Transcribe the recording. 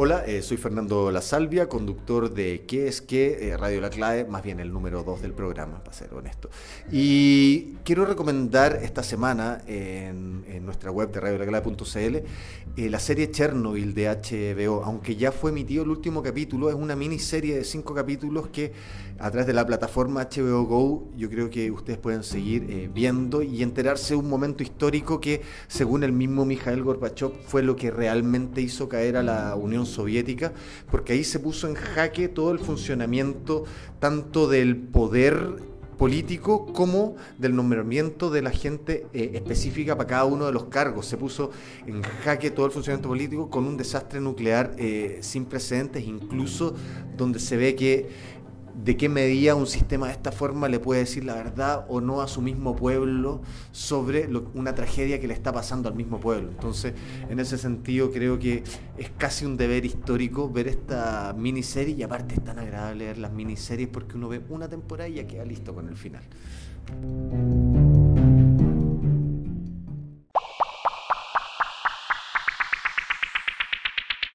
Hola, eh, soy Fernando La Salvia, conductor de ¿Qué es qué? Eh, Radio La Clave, más bien el número 2 del programa, para ser honesto. Y quiero recomendar esta semana en, nuestra web de radiolaclave.cl eh, la serie Chernobyl de HBO, aunque ya fue emitido el último capítulo, es una miniserie de cinco capítulos que a través de la plataforma HBO Go yo creo que ustedes pueden seguir viendo y enterarse de un momento histórico que, según el mismo Mikhail Gorbachev, fue lo que realmente hizo caer a la Unión Soviética, porque ahí se puso en jaque todo el funcionamiento tanto del poder político como del nombramiento de la gente eh, específica para cada uno de los cargos. Se puso en jaque todo el funcionamiento político con un desastre nuclear eh, sin precedentes, incluso donde se ve que de qué medida un sistema de esta forma le puede decir la verdad o no a su mismo pueblo sobre una tragedia que le está pasando al mismo pueblo. Entonces, en ese sentido, creo que es casi un deber histórico ver esta miniserie y aparte es tan agradable ver las miniseries porque uno ve una temporada y ya queda listo con el final.